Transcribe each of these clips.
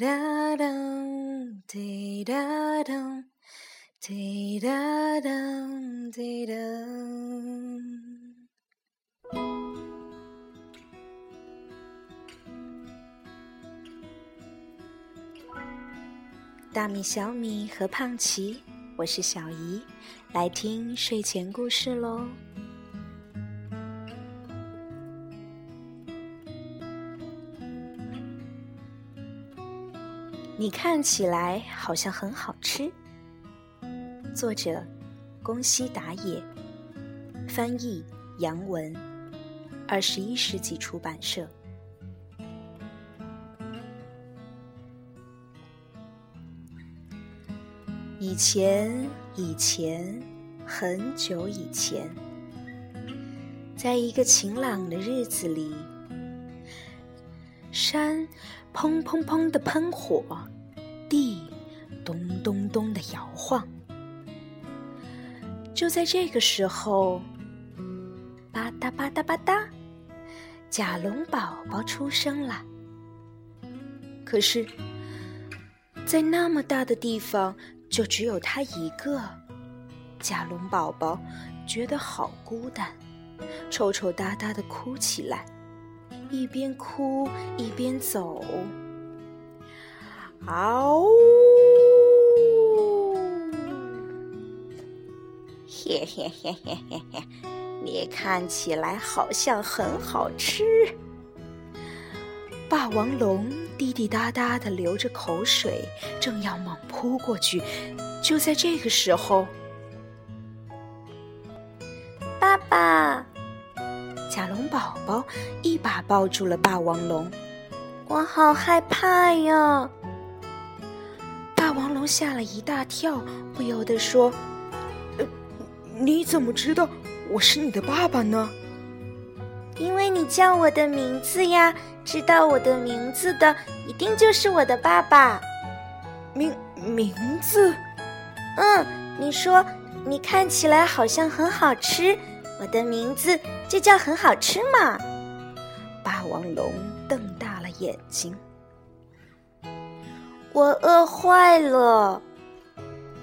滴答当，滴答当，滴答当，滴答。大米、小米和胖奇，我是小姨，来听睡前故事喽。你看起来好像很好吃。作者：宫西达也，翻译：杨文，二十一世纪出版社。以前，以前，很久以前，在一个晴朗的日子里，山。砰砰砰的喷火，地咚咚咚的摇晃。就在这个时候，吧嗒吧嗒吧嗒，甲龙宝宝出生了。可是，在那么大的地方，就只有他一个。甲龙宝宝觉得好孤单，抽抽搭搭的哭起来。一边哭一边走，嗷！嘿嘿嘿嘿嘿嘿，你看起来好。像 很好。吃。霸王龙滴滴答答的流着口水，正要猛扑过去，就在这个时候，爸爸。甲龙宝宝一把抱住了霸王龙，我好。害怕呀！龙吓了一大跳，不由得说：“呃，你怎么知道我是你的爸爸呢？”“因为你叫我的名字呀！知道我的名字的，一定就是我的爸爸。”“名名字？”“嗯，你说你看起来好像很好吃。”我的名字就叫很好吃嘛！霸王龙瞪大了眼睛。我饿坏了，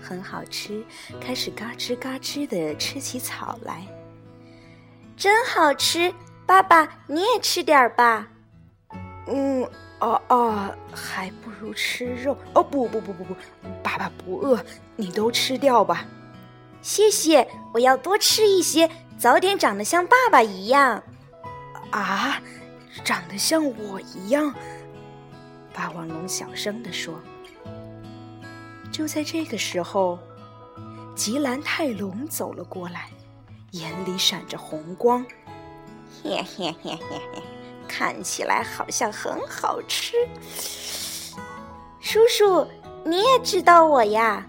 很好吃，开始嘎吱嘎吱的吃起草来。真好吃，爸爸你也吃点儿吧。嗯，啊啊，还不如吃肉。哦不不不不不，爸爸不饿，你都吃掉吧。谢谢，我要多吃一些。早点长得像爸爸一样，啊，长得像我一样。霸王龙小声地说。就在这个时候，吉兰泰龙走了过来，眼里闪着红光。嘿嘿嘿嘿嘿，看起来好像很好吃。叔叔，你也知道我呀？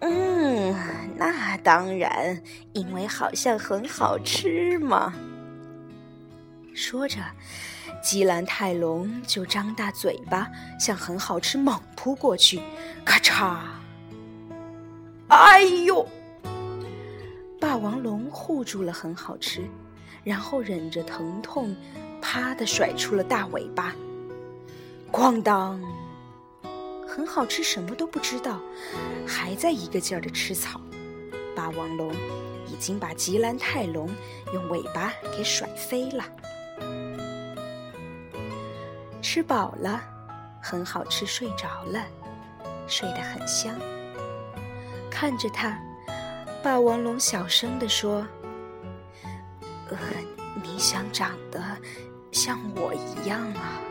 嗯。那当然，因为好像很好吃嘛。说着，吉兰泰龙就张大嘴巴，向很好吃猛扑过去，咔嚓！哎呦！霸王龙护住了很好吃，然后忍着疼痛，啪的甩出了大尾巴，哐当！很好吃，什么都不知道，还在一个劲儿的吃草。霸王龙已经把吉兰泰龙用尾巴给甩飞了。吃饱了，很好吃，睡着了，睡得很香。看着他，霸王龙小声地说：“呃，你想长得像我一样啊？”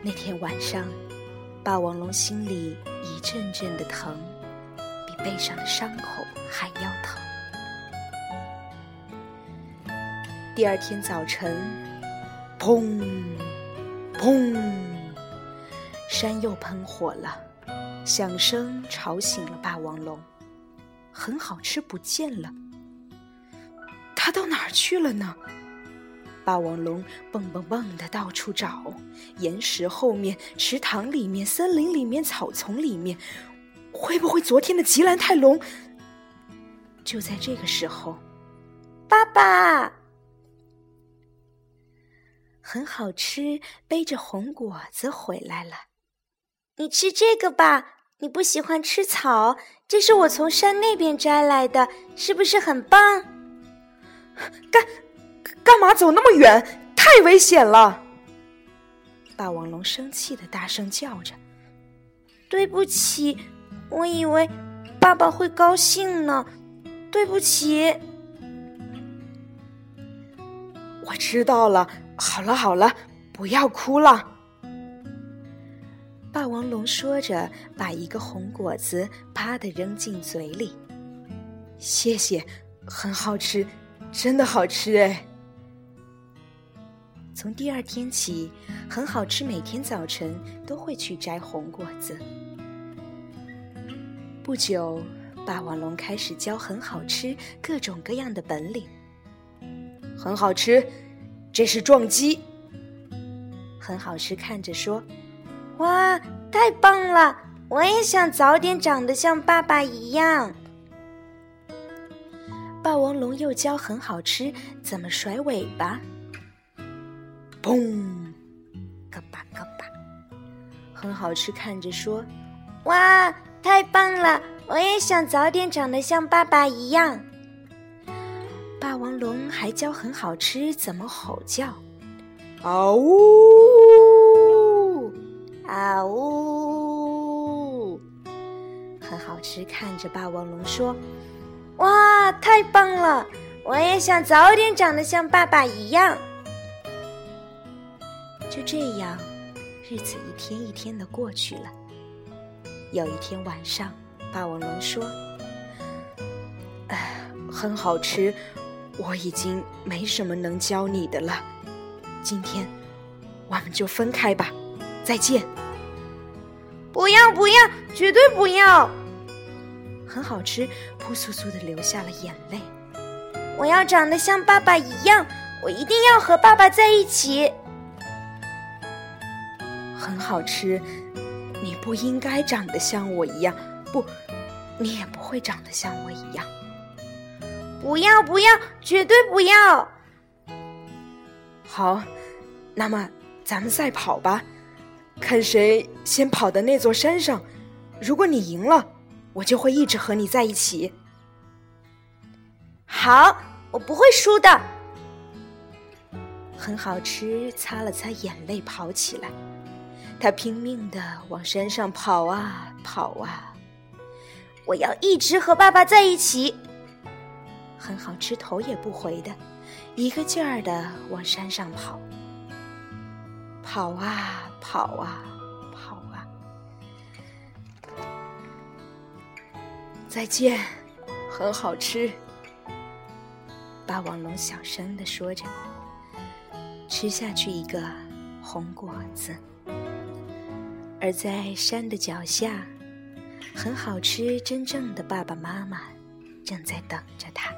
那天晚上，霸王龙心里一阵阵的疼。比背上的伤口还要疼。第二天早晨，砰，砰，山又喷火了，响声吵醒了霸王龙。很好吃不见了，它到哪儿去了呢？霸王龙蹦蹦蹦的到处找，岩石后面、池塘里面、森林里面、草丛里面，会不会昨天的吉兰泰龙？就在这个时候，爸爸，很好吃，背着红果子回来了。你吃这个吧，你不喜欢吃草，这是我从山那边摘来的，是不是很棒？干干嘛走那么远？太危险了！霸王龙生气的大声叫着：“对不起，我以为爸爸会高兴呢。对不起。”我知道了，好了好了，不要哭了。霸王龙说着，把一个红果子啪的扔进嘴里。谢谢，很好吃，真的好吃哎！从第二天起，很好吃，每天早晨都会去摘红果子。不久，霸王龙开始教很好吃各种各样的本领。很好吃，这是撞击。很好吃，看着说。哇，太棒了！我也想早点长得像爸爸一样。霸王龙又教很好吃怎么甩尾巴。嘣，咯吧咯吧，很好吃。看着说，哇，太棒了！我也想早点长得像爸爸一样。霸王龙还教很好吃怎么吼叫。啊呜！啊呜！很好吃，看着霸王龙说：“哇，太棒了！我也想早点长得像爸爸一样。”就这样，日子一天一天的过去了。有一天晚上，霸王龙说：“哎，很好吃，我已经没什么能教你的了。今天，我们就分开吧，再见。”不要不要，绝对不要！很好吃，扑簌簌的流下了眼泪。我要长得像爸爸一样，我一定要和爸爸在一起。很好吃，你不应该长得像我一样，不，你也不会长得像我一样。不要不要，绝对不要！好，那么咱们赛跑吧。看谁先跑到那座山上，如果你赢了，我就会一直和你在一起。好，我不会输的。很好吃，擦了擦眼泪，跑起来。他拼命的往山上跑啊跑啊。我要一直和爸爸在一起。很好吃，头也不回的，一个劲儿的往山上跑。跑啊跑啊跑啊！再见，很好吃。霸王龙小声的说着，吃下去一个红果子。而在山的脚下，很好吃，真正的爸爸妈妈正在等着他。